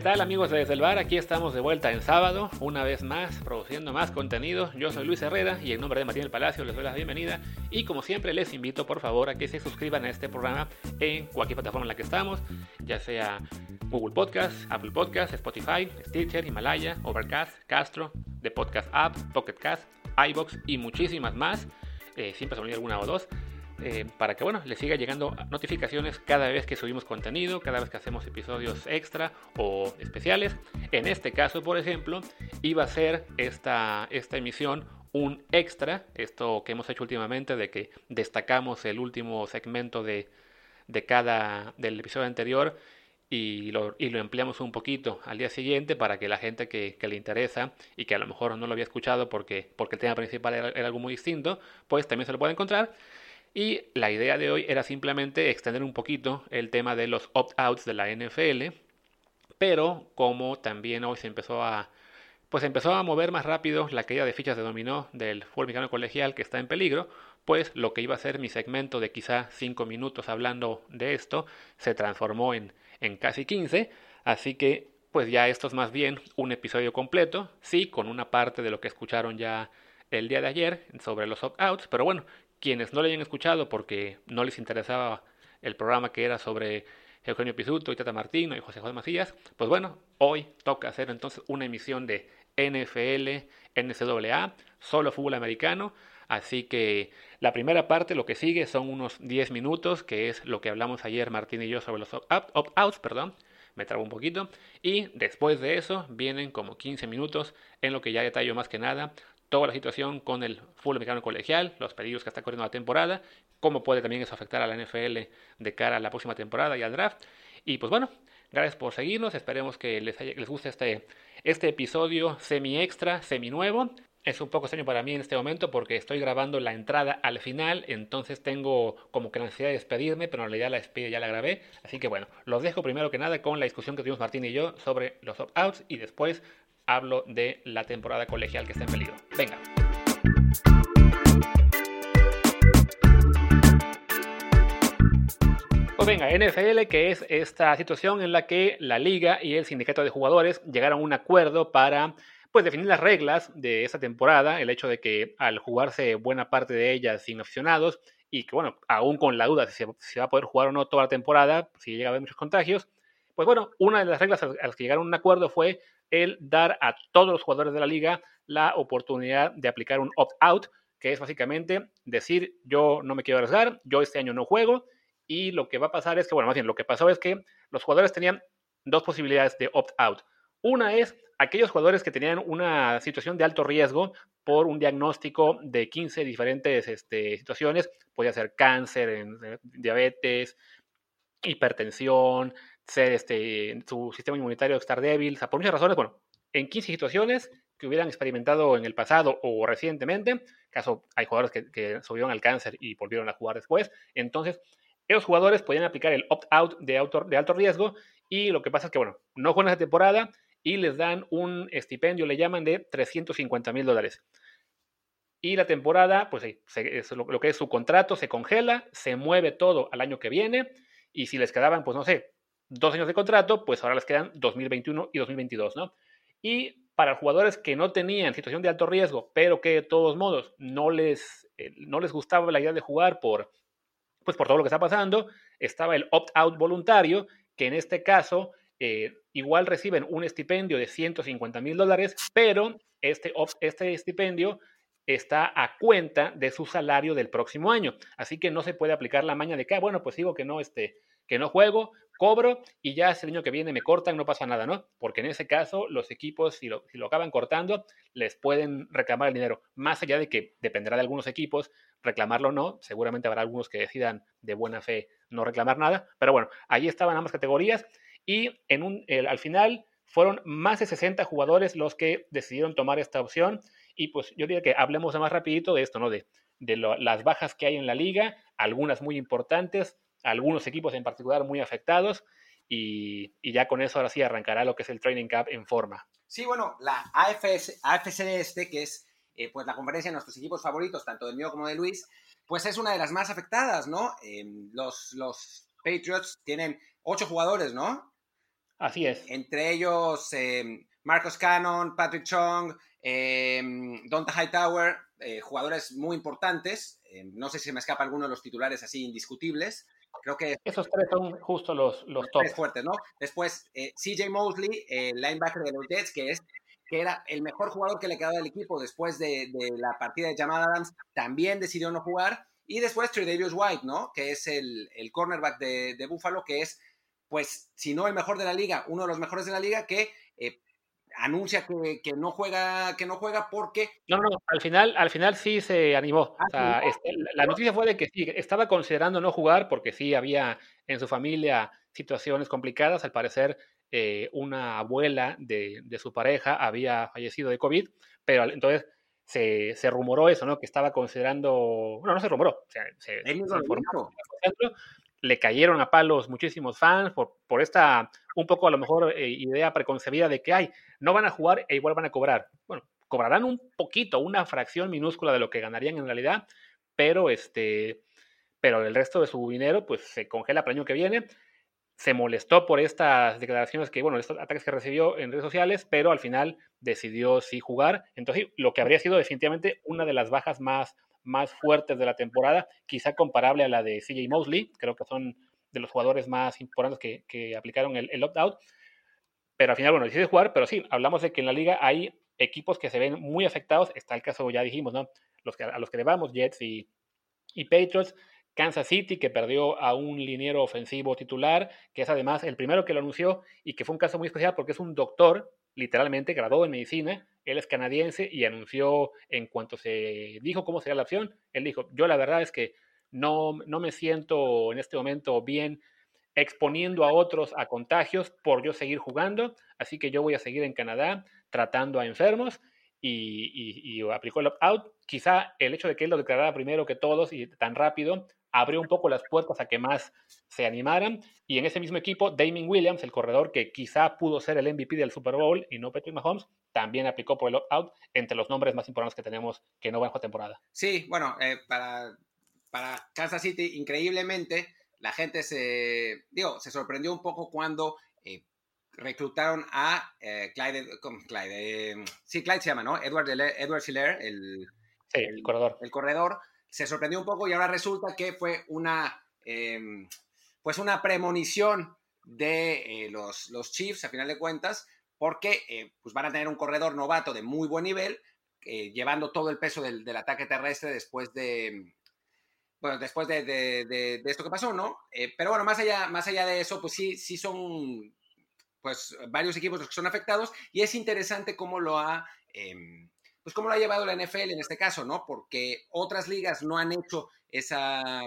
¿Qué tal amigos de Desde el Bar? Aquí estamos de vuelta en sábado, una vez más, produciendo más contenido. Yo soy Luis Herrera y en nombre de Martín del Palacio les doy la bienvenida y como siempre les invito por favor a que se suscriban a este programa en cualquier plataforma en la que estamos, ya sea Google Podcast, Apple Podcast, Spotify, Stitcher, Himalaya, Overcast, Castro, The Podcast App, Pocket Cast, iBox y muchísimas más. Eh, siempre se alguna o dos. Eh, para que bueno, les siga llegando notificaciones cada vez que subimos contenido, cada vez que hacemos episodios extra o especiales. En este caso, por ejemplo, iba a ser esta, esta emisión un extra, esto que hemos hecho últimamente de que destacamos el último segmento de, de cada del episodio anterior y lo, y lo, empleamos un poquito al día siguiente para que la gente que, le interesa y que a lo mejor no lo había escuchado porque, porque el tema principal era, era algo muy distinto, pues también se lo puede encontrar. Y la idea de hoy era simplemente extender un poquito el tema de los opt-outs de la NFL, pero como también hoy se empezó a pues empezó a mover más rápido la caída de fichas de dominó del fútbol mexicano colegial que está en peligro, pues lo que iba a ser mi segmento de quizá 5 minutos hablando de esto se transformó en, en casi 15, así que pues ya esto es más bien un episodio completo, sí, con una parte de lo que escucharon ya el día de ayer sobre los opt-outs, pero bueno, quienes no le hayan escuchado porque no les interesaba el programa que era sobre Eugenio Pisuto y Tata Martino y José José Macías, pues bueno, hoy toca hacer entonces una emisión de NFL, NCAA, solo fútbol americano. Así que la primera parte, lo que sigue, son unos 10 minutos, que es lo que hablamos ayer Martín y yo sobre los opt-outs, perdón, me trabo un poquito. Y después de eso vienen como 15 minutos en lo que ya detallo más que nada toda la situación con el fútbol americano colegial, los peligros que está corriendo la temporada, cómo puede también eso afectar a la NFL de cara a la próxima temporada y al draft. Y pues bueno, gracias por seguirnos, esperemos que les, les guste este, este episodio semi extra, semi nuevo. Es un poco extraño para mí en este momento porque estoy grabando la entrada al final, entonces tengo como que la necesidad de despedirme, pero en realidad la despedida ya la grabé. Así que bueno, los dejo primero que nada con la discusión que tuvimos Martín y yo sobre los opt-outs y después hablo de la temporada colegial que está en peligro. Venga. Pues venga, NFL, que es esta situación en la que la liga y el sindicato de jugadores llegaron a un acuerdo para pues, definir las reglas de esta temporada, el hecho de que al jugarse buena parte de ellas sin aficionados y que, bueno, aún con la duda si se, va a poder jugar o no toda la temporada, si llega a haber muchos contagios, pues bueno, una de las reglas a las que llegaron a un acuerdo fue el dar a todos los jugadores de la liga la oportunidad de aplicar un opt-out, que es básicamente decir, yo no me quiero arriesgar, yo este año no juego, y lo que va a pasar es que, bueno, más bien, lo que pasó es que los jugadores tenían dos posibilidades de opt-out. Una es aquellos jugadores que tenían una situación de alto riesgo por un diagnóstico de 15 diferentes este, situaciones, podía ser cáncer, diabetes, hipertensión, ser este, su sistema inmunitario estar débil, o sea, por muchas razones, bueno, en 15 situaciones que hubieran experimentado en el pasado o recientemente, caso hay jugadores que, que subieron al cáncer y volvieron a jugar después, entonces esos jugadores podían aplicar el opt-out de, de alto riesgo y lo que pasa es que, bueno, no juegan esa temporada y les dan un estipendio, le llaman de 350 mil dólares. Y la temporada, pues es lo, lo que es su contrato, se congela, se mueve todo al año que viene y si les quedaban, pues no sé, dos años de contrato, pues ahora les quedan 2021 y 2022, ¿no? Y para jugadores que no tenían situación de alto riesgo, pero que de todos modos no les, eh, no les gustaba la idea de jugar por, pues por todo lo que está pasando, estaba el opt-out voluntario, que en este caso eh, igual reciben un estipendio de 150 mil dólares, pero este, este estipendio está a cuenta de su salario del próximo año. Así que no se puede aplicar la maña de que, ah, bueno, pues digo que no, este, que no juego, cobro y ya ese año que viene me cortan, no pasa nada, ¿no? Porque en ese caso los equipos, si lo, si lo acaban cortando, les pueden reclamar el dinero. Más allá de que dependerá de algunos equipos reclamarlo o no, seguramente habrá algunos que decidan de buena fe no reclamar nada, pero bueno, ahí estaban ambas categorías y en un, al final fueron más de 60 jugadores los que decidieron tomar esta opción y pues yo diría que hablemos más rapidito de esto, ¿no? De, de las bajas que hay en la liga, algunas muy importantes, algunos equipos en particular muy afectados. Y, ya con eso ahora sí arrancará lo que es el Training Cup en forma. Sí, bueno, la AFS, AFC este, que es eh, pues la conferencia de nuestros equipos favoritos, tanto del mío como de Luis, pues es una de las más afectadas, ¿no? Em, los, los Patriots tienen ocho jugadores, ¿no? Así es. Entre ellos eh, Marcos Cannon, Patrick Chong, eh, Donta Hightower, eh, jugadores muy importantes. No sé si me escapa alguno de los titulares así indiscutibles. Creo que esos tres son justo los, los top. fuertes, ¿no? Después, CJ Mosley, el linebacker de los Jets, que es que era el mejor jugador que le quedaba al equipo después de, la partida de Jamal Adams, también decidió no jugar. Y después Tredavious White, ¿no? Que es el, el cornerback de, de, Buffalo, que es, pues, si no el mejor de la liga, uno de los mejores de la liga, que eh, anuncia que, no juega, que no juega porque. No, no, al final, al final sí se animó. Ah, este, la noticia fue de que sí, estaba considerando no jugar porque sí había en su familia situaciones complicadas. Al parecer, eh, una abuela de, su pareja había fallecido de COVID, pero entonces se, se, rumoró eso, ¿no? Que estaba considerando, bueno, no se rumoró, se, se, le cayeron a palos muchísimos fans por, por esta, un poco a lo mejor, eh, idea preconcebida de que, ay, no van a jugar e igual van a cobrar. Bueno, cobrarán un poquito, una fracción minúscula de lo que ganarían en realidad, pero este, pero el resto de su dinero, pues se congela para el año que viene se molestó por estas declaraciones que, bueno, estos ataques que recibió en redes sociales, pero al final decidió sí jugar. Entonces, lo que habría sido definitivamente una de las bajas más, más fuertes de la temporada, quizá comparable a la de CJ Mosley, creo que son de los jugadores más importantes que, aplicaron el, el opt-out. Pero al final, bueno, decidió jugar, pero sí, hablamos de que en la liga hay equipos que se ven muy afectados. Está el caso, ya dijimos, ¿no? A los que le vamos, Jets y, y Patriots. Kansas City, que perdió a un liniero ofensivo titular, que es además el primero que lo anunció y que fue un caso muy especial porque es un doctor, literalmente, graduado en medicina, él es canadiense y anunció en cuanto se dijo cómo sería la opción, él dijo, yo la verdad es que no, no me siento en este momento bien exponiendo a otros a contagios por yo seguir jugando, así que yo voy a seguir en Canadá tratando a enfermos y, y aplicó el opt-out. Quizá el hecho de que él lo declarara primero que todos y tan rápido abrió un poco las puertas a que más se animaran. Y en ese mismo equipo, Damien Williams, el corredor que quizá pudo ser el MVP del Super Bowl y no Patrick Mahomes, también aplicó por el opt-out entre los nombres más importantes que tenemos que no van a temporada. Sí, bueno, eh, para, para Kansas City, increíblemente, la gente se, digo, se sorprendió un poco cuando eh, reclutaron a eh, Clyde, Clyde sí, Clyde se llama, ¿no? Edward, Edward Schiller, el, el corredor. El corredor se sorprendió un poco y ahora resulta que fue una, em, pues una premonición de eh, los, los, Chiefs, a final de cuentas, porque eh, pues van a tener un corredor novato de muy buen nivel, eh, llevando todo el peso del, ataque terrestre después de, bueno, después de, esto que pasó, ¿no? pero bueno, más allá, más allá de eso, pues sí, sí son pues varios equipos los que son afectados y es interesante cómo lo ha em, pues cómo lo ha llevado la NFL en este caso, ¿no? Porque otras ligas no han hecho esa,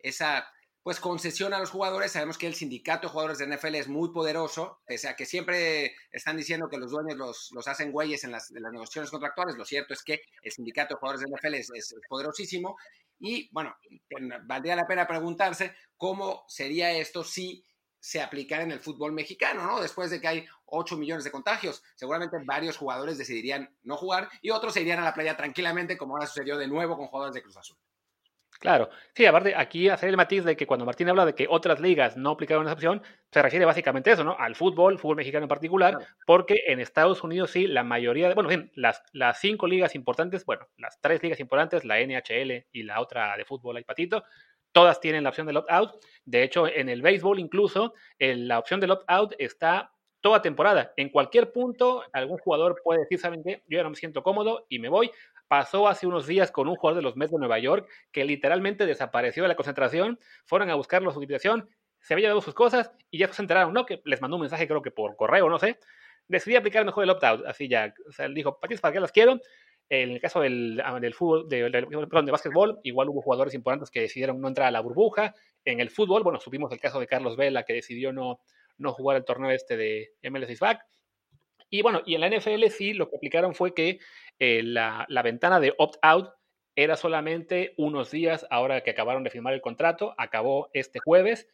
esa pues concesión a los jugadores. Sabemos que el sindicato de jugadores de NFL es muy poderoso, pese a que siempre están diciendo que los dueños los, los hacen güeyes en las, negociaciones contractuales. Lo cierto es que el sindicato de jugadores de NFL es, es, poderosísimo. Y bueno, valdría la pena preguntarse cómo sería esto si se aplicara en el fútbol mexicano, ¿no? Después de que hay 8 millones de contagios, seguramente varios jugadores decidirían no jugar y otros se irían a la playa tranquilamente, como ahora sucedió de nuevo con jugadores de Cruz Azul. Claro, sí, aparte aquí hacer el matiz de que cuando Martín habla de que otras ligas no aplicaron esa opción, se refiere básicamente a eso, ¿no? Al fútbol, fútbol mexicano en particular, porque en Estados Unidos sí, la mayoría de, bueno, bien, las, las cinco ligas importantes, bueno, las tres ligas importantes, la NHL y la otra de fútbol, hay patito, todas tienen la opción del opt-out. De hecho, en el béisbol incluso, la opción del opt-out está toda temporada. En cualquier punto, algún jugador puede decir, ¿saben qué? Yo ya no me siento cómodo y me voy. Pasó hace unos días con un jugador de los Mets de Nueva York que literalmente desapareció de la concentración, fueron a buscarlo a su habitación, se había dado sus cosas y ya se enteraron, ¿no? Que les mandó un mensaje, creo que por correo, no sé. Decidí aplicar mejor el opt-out, así ya. O sea, dijo, ¿para qué las quiero? En el caso del, ah, del fútbol, de, básquetbol, igual hubo jugadores importantes que decidieron no entrar a la burbuja. En el fútbol, bueno, supimos el caso de Carlos Vela, que decidió no, no jugar el torneo este de MLS Back. Y bueno, y en la NFL sí lo que aplicaron fue que eh, la, la, ventana de opt-out era solamente unos días ahora que acabaron de firmar el contrato, acabó este jueves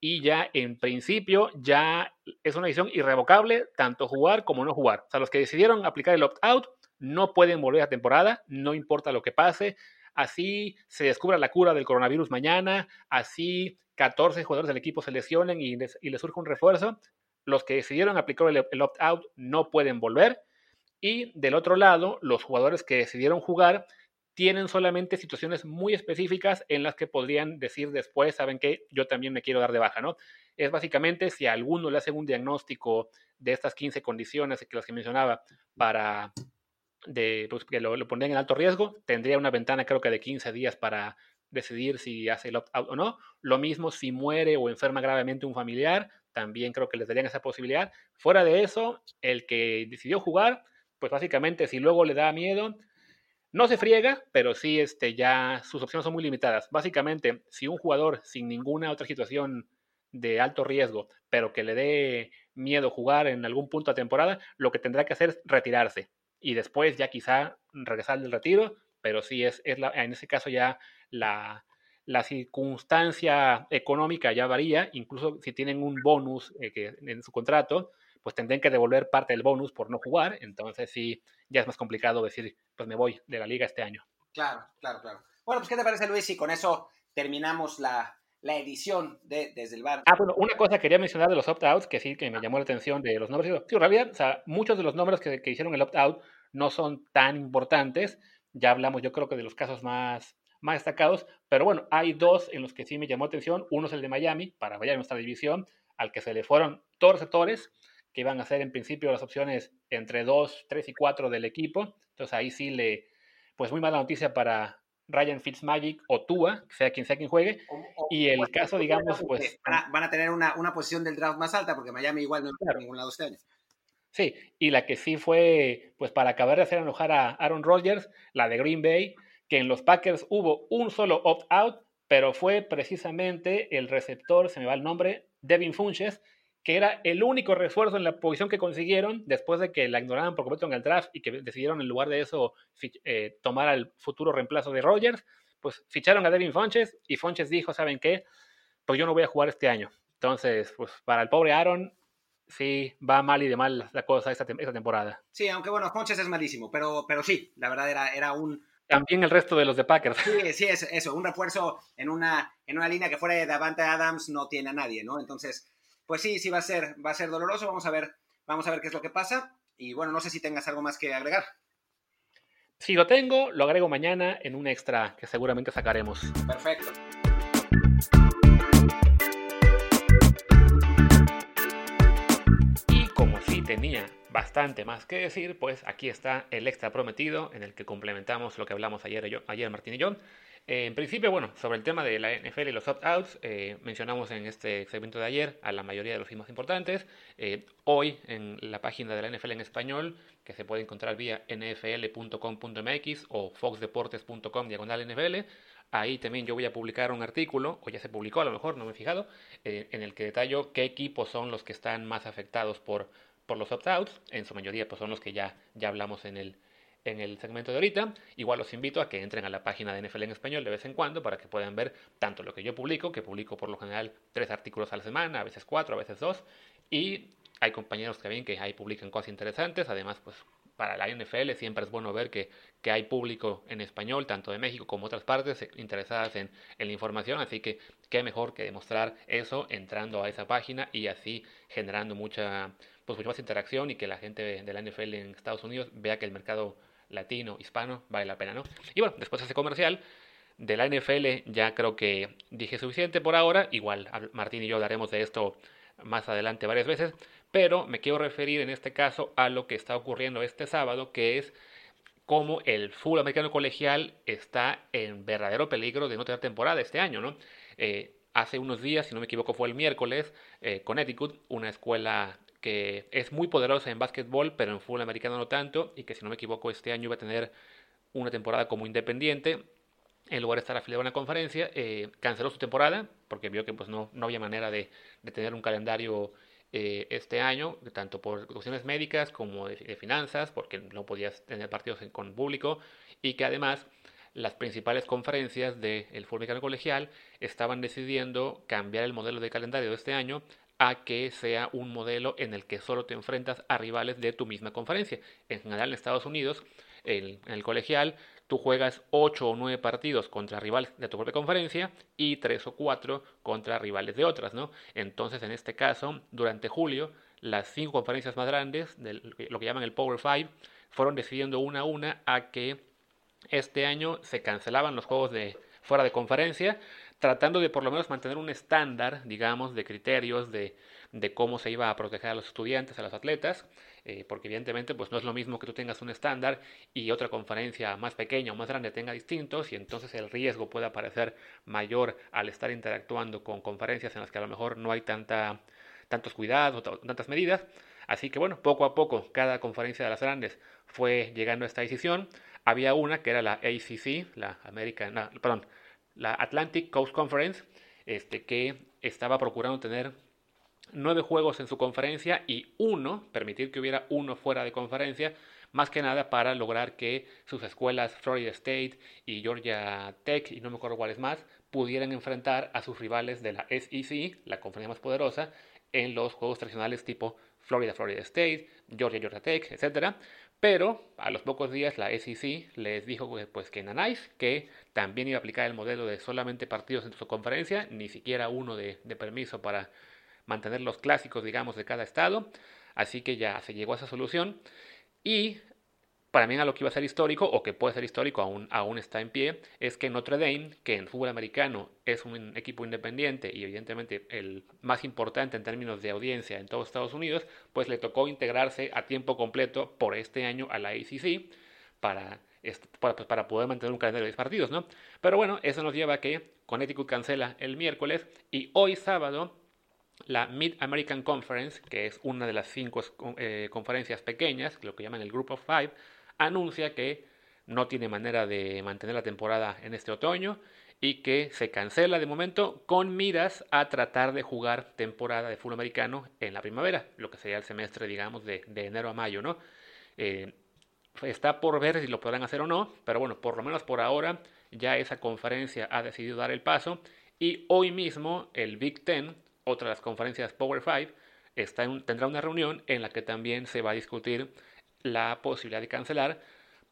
y ya en principio ya es una decisión irrevocable, tanto jugar como no jugar. O sea, los que decidieron aplicar el opt-out no pueden volver a temporada, no importa lo que pase. Así se descubra la cura del coronavirus mañana, así 14 jugadores del equipo se lesionen y les, surge un refuerzo. los que decidieron aplicar el, opt-out no pueden volver. Y del otro lado, los jugadores que decidieron jugar tienen solamente situaciones muy específicas en las que podrían decir después, saben que yo también me quiero dar de baja, ¿no? Es básicamente si a alguno le hacen un diagnóstico de estas 15 condiciones que las que mencionaba para de, pues, que lo, pondrían en alto riesgo, tendría una ventana creo que de 15 días para decidir si hace el opt-out o no. Lo mismo si muere o enferma gravemente un familiar, también creo que les darían esa posibilidad. Fuera de eso, el que decidió jugar, pues básicamente si luego le da miedo, no se friega, pero sí este, ya sus opciones son muy limitadas. Básicamente, si un jugador sin ninguna otra situación de alto riesgo, pero que le dé miedo jugar en algún punto de temporada, lo que tendrá que hacer es retirarse y después ya quizá regresar del retiro, pero sí es, es la, en ese caso ya la, la circunstancia económica ya varía, incluso si tienen un bonus eh, que en su contrato, pues tendrían que devolver parte del bonus por no jugar, entonces sí, ya es más complicado decir, pues me voy de la liga este año. Claro, claro, claro. Bueno, pues ¿qué te parece Luis? Y con eso terminamos la, la edición de Desde el Bar. Ah, bueno, una cosa quería mencionar de los opt-outs, que sí, que me llamó la atención de los nombres. Sí, en realidad, o sea, muchos de los nombres que, que hicieron el opt-out no son tan importantes. Ya hablamos, yo creo que de los casos más, más destacados, pero bueno, hay dos en los que sí me llamó atención. Uno es el de Miami, para vaya nuestra división, al que se le fueron todos los sectores, que iban a ser en principio las opciones entre 2, 3 y 4 del equipo. Entonces ahí sí le, pues muy mala noticia para Ryan Fitzmagic o Tua, sea quien sea quien juegue. y el caso, digamos, pues... Van a, tener una, una, posición del draft más alta, porque Miami igual no está en ningún lado este año. Sí, y la que sí fue, pues para acabar de hacer enojar a Aaron Rodgers, la de Green Bay, que en los Packers hubo un solo opt-out, pero fue precisamente el receptor, se me va el nombre, Devin Funches, que era el único refuerzo en la posición que consiguieron después de que la ignoraban por completo en el draft y que decidieron en lugar de eso eh, tomar al futuro reemplazo de Rodgers, pues ficharon a Devin Funches y Funches dijo, ¿saben qué? Pues yo no voy a jugar este año. Entonces, pues para el pobre Aaron, sí, va mal y de mal la cosa esta, esta temporada. Sí, aunque bueno, Funches es malísimo, pero, pero sí, la verdad era, era un, también el resto de los de Packers. Sí, sí, es eso. Un refuerzo en una, en una línea que fuera de Davante Adams no tiene a nadie, ¿no? Entonces, pues sí, sí va a ser, va a ser doloroso. Vamos a ver, vamos a ver qué es lo que pasa. Y bueno, no sé si tengas algo más que agregar. Si lo tengo, lo agrego mañana en un extra que seguramente sacaremos. Perfecto. Tenía bastante más que decir, pues aquí está el extra prometido en el que complementamos lo que hablamos ayer, yo, ayer Martín y yo. Eh, en principio, bueno, sobre el tema de la NFL y los opt-outs, eh, mencionamos en este segmento de ayer a la mayoría de los más importantes. Eh, hoy en la página de la NFL en español, que se puede encontrar vía nfl.com.mx o foxdeportes.com diagonal NFL, Ahí también yo voy a publicar un artículo, o ya se publicó a lo mejor, no me he fijado, en el que detallo qué equipos son los que están más afectados por por los opt-outs, en su mayoría pues son los que ya, ya hablamos en el, en el segmento de ahorita. Igual los invito a que entren a la página de NFL en español de vez en cuando para que puedan ver tanto lo que yo publico, que publico por lo general tres artículos a la semana, a veces cuatro, a veces dos, y hay compañeros ven que ahí publican cosas interesantes, además pues para la NFL siempre es bueno ver que, que, hay público en español, tanto de México como otras partes, eh, interesadas en, en, la información, así que qué mejor que demostrar eso entrando a esa página y así generando mucha, pues mucha más interacción y que la gente de la NFL en Estados Unidos vea que el mercado latino, hispano, vale la pena, ¿no? Y bueno, después de ese comercial de la NFL ya creo que dije suficiente por ahora, igual Martín y yo hablaremos de esto más adelante varias veces, pero me quiero referir en este caso a lo que está ocurriendo este sábado, que es cómo el fútbol americano colegial está en verdadero peligro de no tener temporada este año, ¿no? Eh, hace unos días, si no me equivoco, fue el miércoles, eh, Connecticut, una escuela que es muy poderosa en básquetbol, pero en fútbol americano no tanto, y que si no me equivoco este año va a tener una temporada como independiente, en lugar de estar afiliado a una conferencia, eh, canceló su temporada, porque vio que pues, no, no había manera de, de tener un calendario eh, este año, tanto por cuestiones médicas como de, finanzas, porque no podías tener partidos con público, y que además las principales conferencias del fútbol americano colegial estaban decidiendo cambiar el modelo de calendario de este año a que sea un modelo en el que solo te enfrentas a rivales de tu misma conferencia. En general en Estados Unidos, en el colegial, tú juegas 8 o 9 partidos contra rivales de tu propia conferencia y 3 o 4 contra rivales de otras, ¿no? Entonces, en este caso, durante julio, las cinco conferencias más grandes, de lo que llaman el Power Five, fueron decidiendo una a una a que este año se cancelaban los juegos de fuera de conferencia, tratando de por lo menos mantener un estándar, digamos, de criterios de, de cómo se iba a proteger a los estudiantes, a los atletas, eh, porque evidentemente pues no es lo mismo que tú tengas un estándar y otra conferencia más pequeña o más grande tenga distintos y entonces el riesgo puede parecer mayor al estar interactuando con conferencias en las que a lo mejor no hay tanta, tantos cuidados, tantas medidas. Así que bueno, poco a poco cada conferencia de las grandes fue llegando a esta decisión. Había una que era la ACC, la American, perdón, la Atlantic Coast Conference, este, que estaba procurando tener nueve juegos en su conferencia y uno, permitir que hubiera uno fuera de conferencia, más que nada para lograr que sus escuelas Florida State y Georgia Tech, y no me acuerdo cuáles más, pudieran enfrentar a sus rivales de la SEC, la conferencia más poderosa, en los juegos tradicionales tipo Florida, Florida State, Georgia, Georgia Tech, etc. Pero a los pocos días la SEC les dijo pues, que en Anais, que también iba a aplicar el modelo de solamente partidos en su conferencia, ni siquiera uno de permiso para mantener los clásicos, digamos, de cada estado. Así que ya se llegó a esa solución. Y para mí a lo que iba a ser histórico, o que puede ser histórico, aún, aún está en pie, es que Notre Dame, que en fútbol americano es un equipo independiente y evidentemente el más importante en términos de audiencia en todos Estados Unidos, pues le tocó integrarse a tiempo completo por este año a la ACC para, para, pues, para poder mantener un calendario de partidos, ¿no? Pero bueno, eso nos lleva a que Connecticut cancela el miércoles y hoy sábado la Mid American Conference, que es una de las cinco eh, conferencias pequeñas, lo que llaman el Group of Five, anuncia que no tiene manera de mantener la temporada en este otoño y que se cancela de momento con miras a tratar de jugar temporada de fútbol americano en la primavera, lo que sería el semestre, digamos, de, enero a mayo, ¿no? Eh, está por ver si lo podrán hacer o no, pero bueno, por lo menos por ahora ya esa conferencia ha decidido dar el paso y hoy mismo el Big Ten otra de las conferencias Power 5, está tendrá una reunión en la que también se va a discutir la posibilidad de cancelar,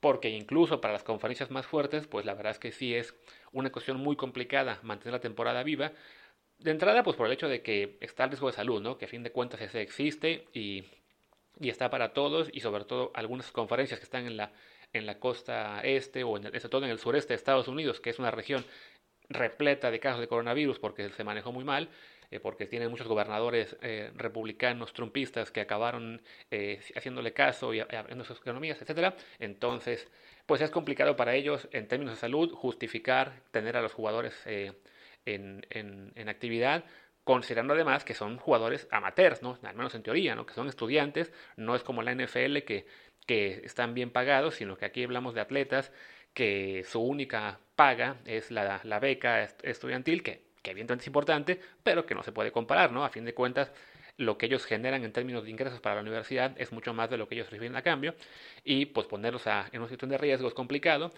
porque incluso para las conferencias más fuertes, pues la verdad es que sí es una cuestión muy complicada mantener la temporada viva. De entrada, pues por el hecho de que está el riesgo de salud, ¿no? Que a fin de cuentas ese existe y, y está para todos, y sobre todo algunas conferencias que están en la, en la costa este o en sobre todo en el sureste de Estados Unidos, que es una región repleta de casos de coronavirus porque se manejó muy mal, eh, porque tienen muchos gobernadores eh, republicanos, trumpistas, que acabaron eh, haciéndole caso y abriendo sus economías, etc. Entonces, pues es complicado para ellos, en términos de salud, justificar tener a los jugadores en, en, actividad, considerando además que son jugadores amateurs, ¿no? al menos en teoría, ¿no? que son estudiantes, no es como la NFL que, que están bien pagados, sino que aquí hablamos de atletas que su única paga es la, la beca estudiantil, que que evidentemente es importante, pero que no se puede comparar, ¿no? A fin de cuentas, lo que ellos generan en términos de ingresos para la universidad es mucho más de lo que ellos reciben a cambio y pues ponerlos a, en una situación de riesgo es complicado.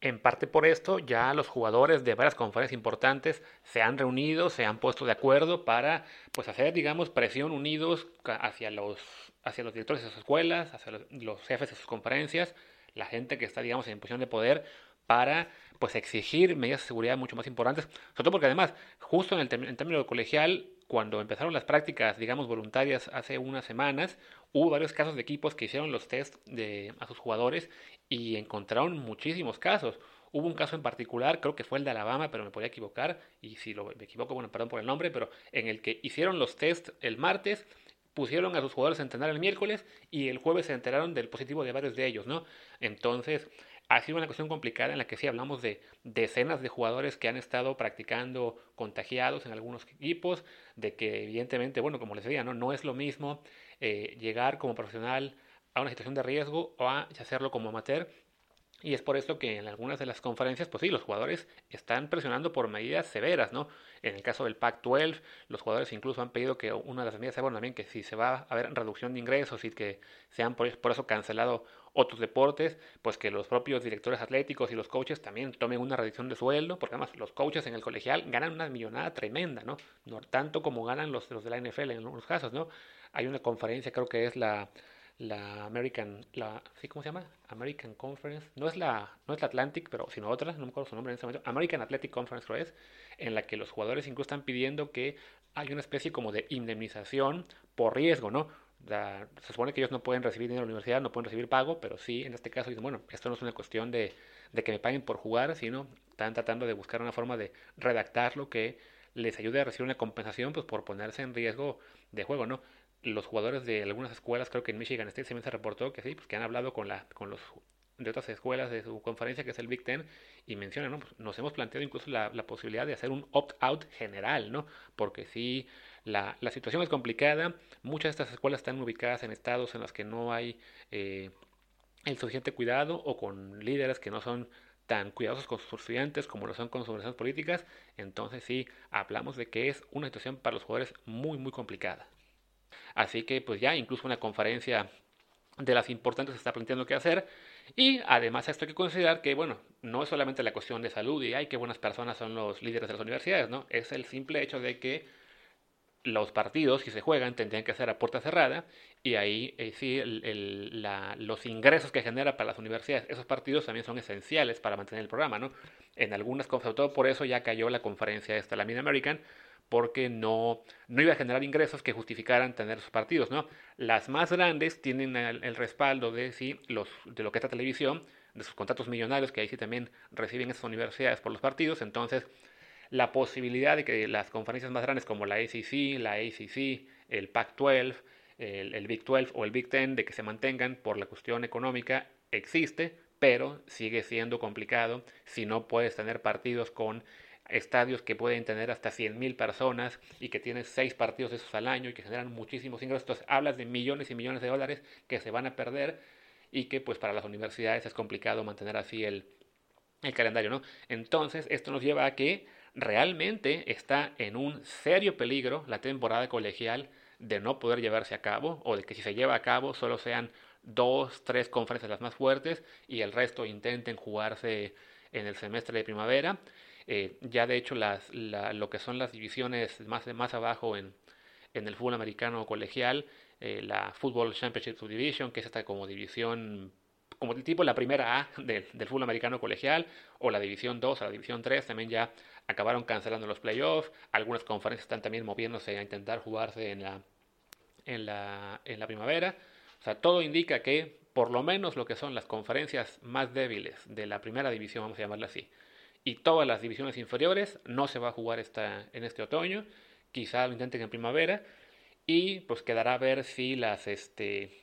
En parte por esto, ya los jugadores de varias conferencias importantes se han reunido, se han puesto de acuerdo para pues hacer, digamos, presión unidos hacia los, hacia los directores de sus escuelas, hacia los, los jefes de sus conferencias, la gente que está, digamos, en posición de poder para pues exigir medidas de seguridad mucho más importantes, sobre todo porque además, justo en el término colegial, cuando empezaron las prácticas, digamos, voluntarias hace unas semanas, hubo varios casos de equipos que hicieron los test de, a sus jugadores y encontraron muchísimos casos. Hubo un caso en particular, creo que fue el de Alabama, pero me podía equivocar, y si lo, me equivoco, bueno, perdón por el nombre, pero en el que hicieron los test el martes, pusieron a sus jugadores a entrenar el miércoles y el jueves se enteraron del positivo de varios de ellos, ¿no? Entonces, ha sido una cuestión complicada en la que sí hablamos de decenas de jugadores que han estado practicando contagiados en algunos equipos, de que evidentemente, bueno, como les decía, no, no es lo mismo eh, llegar como profesional a una situación de riesgo o a hacerlo como amateur y es por eso que en algunas de las conferencias, pues sí, los jugadores están presionando por medidas severas, ¿no? En el caso del Pac-12, los jugadores incluso han pedido que una de las medidas sea, bueno, también que si se va a haber reducción de ingresos y que se han por, eso cancelado otros deportes, pues que los propios directores atléticos y los coaches también tomen una reducción de sueldo, porque además los coaches en el colegial ganan una millonada tremenda, ¿no? No tanto como ganan los, los de la NFL en algunos casos, ¿no? Hay una conferencia, creo que es la la American, la, ¿sí cómo se llama? American Conference, no es la, no es la Atlantic, pero sino otra, no me acuerdo su nombre en ese momento, American Athletic Conference creo es, en la que los jugadores incluso están pidiendo que hay una especie como de indemnización por riesgo, ¿no? Se supone que ellos no pueden recibir dinero de la universidad, no pueden recibir pago, pero sí, en este caso, dicen, bueno, esto no es una cuestión de, de que me paguen por jugar, sino están tratando de buscar una forma de redactar lo que les ayude a recibir una compensación pues, por ponerse en riesgo de juego, ¿no? Los jugadores de algunas escuelas, creo que en Michigan State se reportó que sí, pues que han hablado con, la, con los de otras escuelas de su conferencia, que es el Big Ten, y mencionan, ¿no? Pues nos hemos planteado incluso la, la posibilidad de hacer un opt-out general, ¿no? Porque sí, la, la, situación es complicada, muchas de estas escuelas están ubicadas en estados en los que no hay eh, el suficiente cuidado o con líderes que no son tan cuidadosos con sus estudiantes como lo son con sus organizaciones políticas, entonces sí, hablamos de que es una situación para los jugadores muy, muy complicada. Así que pues ya incluso una conferencia de las importantes está planteando qué hacer. Y además esto hay que considerar que, bueno, no es solamente la cuestión de salud y hay que buenas personas son los líderes de las universidades, ¿no? Es el simple hecho de que los partidos, si se juegan, tendrían que ser a puerta cerrada y ahí eh, sí los ingresos que genera para las universidades, esos partidos también son esenciales para mantener el programa, ¿no? En algunas, sobre todo por eso ya cayó la conferencia esta, la Mid-American, porque no, no iba a generar ingresos que justificaran tener sus partidos, ¿no? Las más grandes tienen el, respaldo de, sí, los, de lo que es la televisión, de sus contratos millonarios, que ahí sí también reciben esas universidades por los partidos, entonces la posibilidad de que las conferencias más grandes como la ACC, la ACC, el Pac-12, el, Big 12 o el Big 10 de que se mantengan por la cuestión económica existe, pero sigue siendo complicado si no puedes tener partidos con estadios que pueden tener hasta 100.000 personas y que tienes 6 partidos esos al año y que generan muchísimos ingresos. Entonces hablas de millones y millones de dólares que se van a perder y que pues para las universidades es complicado mantener así el, el calendario, ¿no? Entonces esto nos lleva a que realmente está en un serio peligro la temporada colegial de no poder llevarse a cabo o de que si se lleva a cabo solo sean dos, tres conferencias las más fuertes y el resto intenten jugarse en el semestre de primavera. Eh, ya de hecho las, lo que son las divisiones más, más abajo en, en el fútbol americano colegial, eh, la Football Championship Division, que es esta como división como tipo la primera A del, del fútbol americano colegial, o la división 2 o la división 3, también ya acabaron cancelando los playoffs, algunas conferencias están también moviéndose a intentar jugarse en la, en la, en la primavera. O sea, todo indica que por lo menos lo que son las conferencias más débiles de la primera división, vamos a llamarla así, y todas las divisiones inferiores no se va a jugar esta, en este otoño, quizá lo intenten en primavera, y pues quedará a ver si las, este,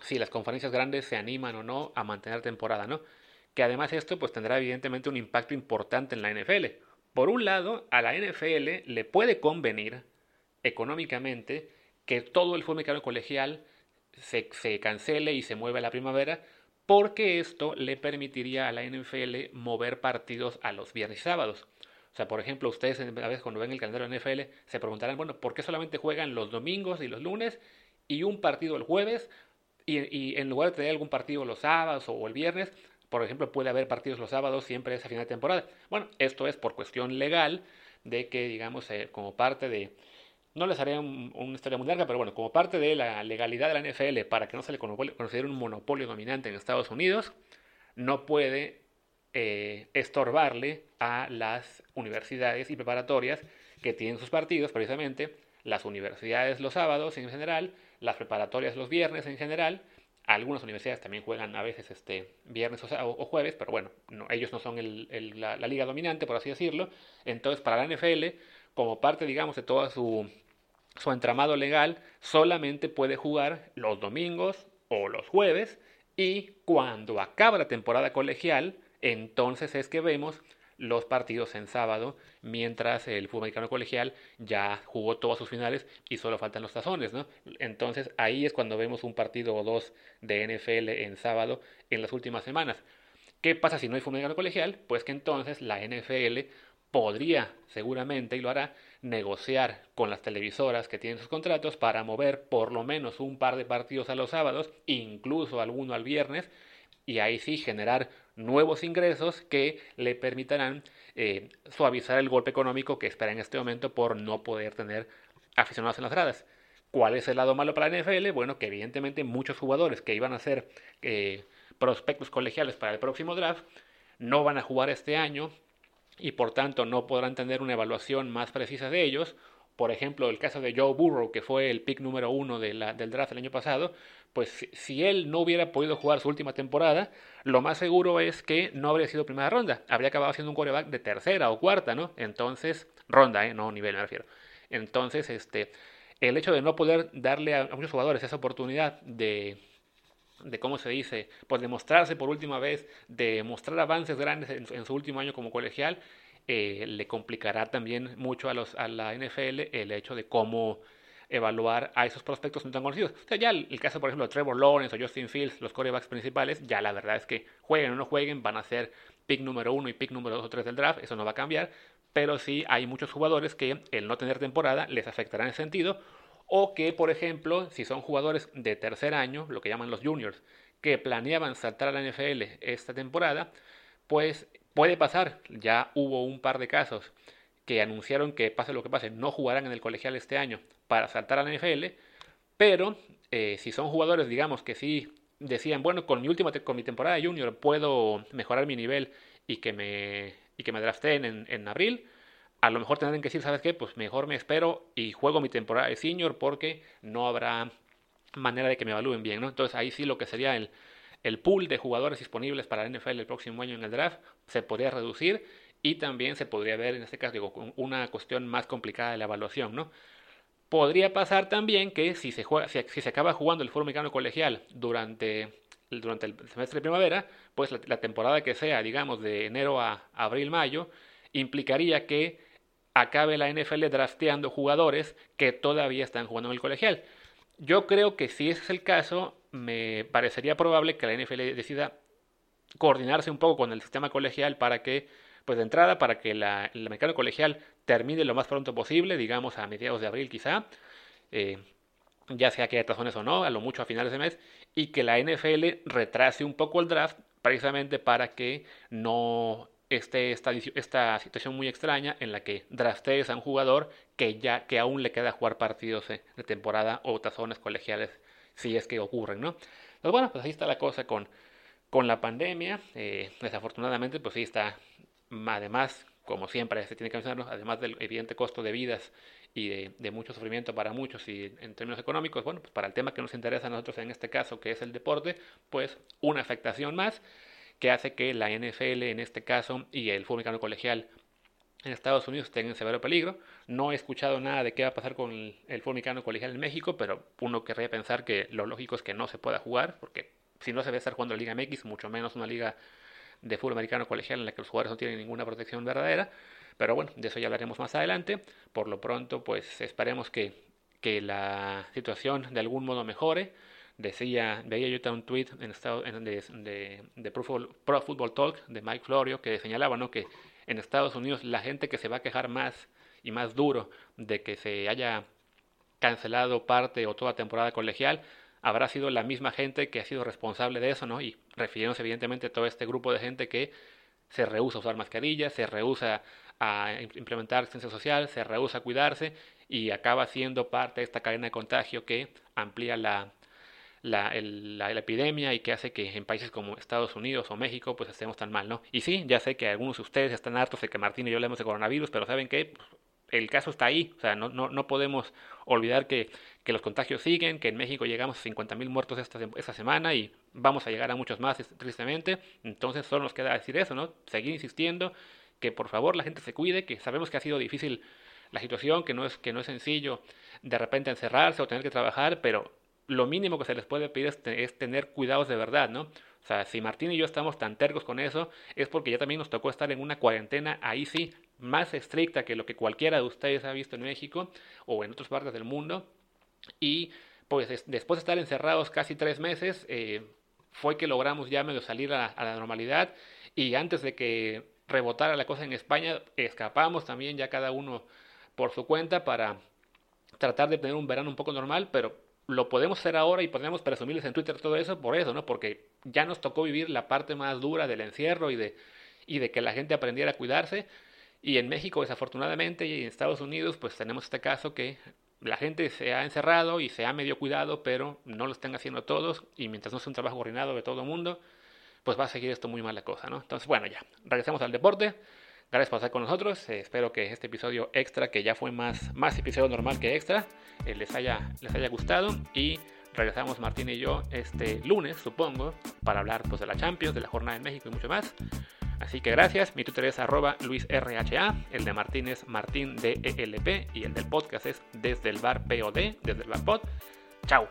si las conferencias grandes se animan o no a mantener temporada, ¿no? Que además esto pues tendrá evidentemente un impacto importante en la NFL, por un lado, a la NFL le puede convenir económicamente que todo el fútbol americano colegial se, cancele y se mueva a la primavera, porque esto le permitiría a la NFL mover partidos a los viernes y sábados. O sea, por ejemplo, ustedes a veces cuando ven el calendario de NFL se preguntarán, bueno, ¿por qué solamente juegan los domingos y los lunes y un partido el jueves? Y, y en lugar de tener algún partido los sábados o el viernes, por ejemplo, puede haber partidos los sábados siempre esa final de temporada. Bueno, esto es por cuestión legal de que, digamos, eh, como parte de... No les haré una historia muy larga, pero bueno, como parte de la legalidad de la NFL para que no se le considere un monopolio dominante en Estados Unidos, no puede eh, estorbarle a las universidades y preparatorias que tienen sus partidos, precisamente las universidades los sábados en general, las preparatorias los viernes en general, algunas universidades también juegan a veces este, viernes o, jueves, pero bueno, ellos no son la, liga dominante, por así decirlo. Entonces, para la NFL, como parte, digamos, de todo su, su entramado legal, solamente puede jugar los domingos o los jueves y cuando acaba la temporada colegial, entonces es que vemos los partidos en sábado, mientras el fútbol americano colegial ya jugó todas sus finales y solo faltan los tazones, ¿no? Entonces ahí es cuando vemos un partido o dos de NFL en sábado en las últimas semanas. ¿Qué pasa si no hay fútbol americano colegial? Pues que entonces la NFL podría, seguramente, y lo hará, negociar con las televisoras que tienen sus contratos para mover por lo menos un par de partidos a los sábados, incluso alguno al viernes, y ahí sí generar nuevos ingresos que le permitirán eh, suavizar el golpe económico que espera en este momento por no poder tener aficionados en las gradas. ¿Cuál es el lado malo para la NFL? Bueno, que evidentemente muchos jugadores que iban a ser eh, prospectos colegiales para el próximo draft no van a jugar este año y por tanto no podrán tener una evaluación más precisa de ellos por ejemplo, el caso de Joe Burrow, que fue el pick número uno del draft el año pasado, pues si él no hubiera podido jugar su última temporada, lo más seguro es que no habría sido primera ronda, habría acabado siendo un quarterback de tercera o cuarta, ¿no? Entonces, ronda, ¿eh? No nivel me refiero. Entonces, este, el hecho de no poder darle a, muchos jugadores esa oportunidad de, de cómo se dice, pues de mostrarse por última vez, de mostrar avances grandes en, su último año como colegial, eh, le complicará también mucho a, los, a la NFL el hecho de cómo evaluar a esos prospectos no tan conocidos. O sea, ya el, caso, por ejemplo, de Trevor Lawrence o Justin Fields, los corebacks principales, ya la verdad es que jueguen o no jueguen, van a ser pick número uno y pick número dos o tres del draft, eso no va a cambiar, pero sí hay muchos jugadores que el no tener temporada les afectará en ese sentido, o que, por ejemplo, si son jugadores de tercer año, lo que llaman los juniors, que planeaban saltar a la NFL esta temporada, pues puede pasar, ya hubo un par de casos que anunciaron que pase lo que pase, no jugarán en el colegial este año para saltar a la NFL, pero eh, si son jugadores, digamos, que sí decían, bueno, con mi última con mi temporada de junior puedo mejorar mi nivel y que me y que me drafteen en, en abril, a lo mejor tendrán que decir, ¿sabes qué? Pues mejor me espero y juego mi temporada de senior porque no habrá manera de que me evalúen bien, ¿no? Entonces ahí sí lo que sería el, el pool de jugadores disponibles para la NFL el próximo año en el draft se podría reducir y también se podría ver en este caso digo, una cuestión más complicada de la evaluación, ¿no? Podría pasar también que si se, juega, si, se acaba jugando el fútbol americano colegial durante durante el semestre de primavera, pues la, temporada que sea, digamos, de enero a abril, mayo, implicaría que acabe la NFL drafteando jugadores que todavía están jugando en el colegial. Yo creo que si ese es el caso, me parecería probable que la NFL decida coordinarse un poco con el sistema colegial para que, pues de entrada, para que la, el mercado colegial termine lo más pronto posible, digamos a mediados de abril quizá, eh, ya sea que haya razones o no, a lo mucho a finales de mes, y que la NFL retrase un poco el draft precisamente para que no esté esta, esta situación muy extraña en la que draftees a un jugador que ya que aún le queda jugar partidos de temporada o tazones colegiales si es que ocurren, ¿no? Pues bueno, pues ahí está la cosa con, con la pandemia. Eh, desafortunadamente, pues sí está, además, como siempre se tiene que mencionarlo, además del evidente costo de vidas y de, mucho sufrimiento para muchos y en términos económicos, bueno, pues para el tema que nos interesa a nosotros en este caso, que es el deporte, pues una afectación más que hace que la NFL en este caso y el fútbol colegial en Estados Unidos estén en severo peligro. No he escuchado nada de qué va a pasar con el, fútbol americano colegial en México, pero uno querría pensar que lo lógico es que no se pueda jugar, porque si no se ve estar jugando la Liga MX, mucho menos una liga de fútbol americano colegial en la que los jugadores no tienen ninguna protección verdadera. Pero bueno, de eso ya hablaremos más adelante. Por lo pronto, pues esperemos que, que la situación de algún modo mejore. Decía, veía yo un tweet en estado, de, de, Pro, Football, Talk de Mike Florio que señalaba ¿no? que en Estados Unidos la gente que se va a quejar más y más duro de que se haya cancelado parte o toda temporada colegial habrá sido la misma gente que ha sido responsable de eso, ¿no? Y refiriéndose evidentemente a todo este grupo de gente que se rehúsa a usar mascarillas, se rehúsa a implementar ciencia social, se rehúsa a cuidarse y acaba siendo parte de esta cadena de contagio que amplía la, la, epidemia y que hace que en países como Estados Unidos o México pues estemos tan mal, ¿no? Y sí, ya sé que algunos de ustedes están hartos de que Martín y yo hablemos de coronavirus, pero ¿saben qué? El caso está ahí, o sea, no, no, no podemos olvidar que, que, los contagios siguen, que en México llegamos a 50.000 muertos esta, semana y vamos a llegar a muchos más, tristemente, entonces solo nos queda decir eso, ¿no? Seguir insistiendo que por favor la gente se cuide, que sabemos que ha sido difícil la situación, que no es, que no es sencillo de repente encerrarse o tener que trabajar, pero lo mínimo que se les puede pedir es, tener cuidados de verdad, ¿no? O sea, si Martín y yo estamos tan tercos con eso, es porque ya también nos tocó estar en una cuarentena, ahí sí, más estricta que lo que cualquiera de ustedes ha visto en México o en otras partes del mundo. Y pues después de estar encerrados casi tres meses, eh, fue que logramos ya medio salir a, a la normalidad. Y antes de que rebotara la cosa en España, escapamos también ya cada uno por su cuenta para tratar de tener un verano un poco normal, pero lo podemos hacer ahora y podemos presumirles en Twitter todo eso por eso, ¿no? Porque ya nos tocó vivir la parte más dura del encierro y de, y de que la gente aprendiera a cuidarse. Y en México, desafortunadamente, y en Estados Unidos, pues tenemos este caso que la gente se ha encerrado y se ha medio cuidado, pero no lo están haciendo todos. Y mientras no sea un trabajo coordinado de todo el mundo, pues va a seguir esto muy mala cosa, ¿no? Entonces, bueno, ya, regresemos al deporte. Gracias por estar con nosotros. Eh, espero que este episodio extra, que ya fue más, más episodio normal que extra, eh, les, haya, les haya gustado. Y regresamos Martín y yo este lunes, supongo, para hablar pues, de la Champions, de la jornada en México y mucho más. Así que gracias. Mi Twitter es arroba luisrha, el de Martín es martindelp y el del podcast es desde el bar POD, desde el bar pod. Chao.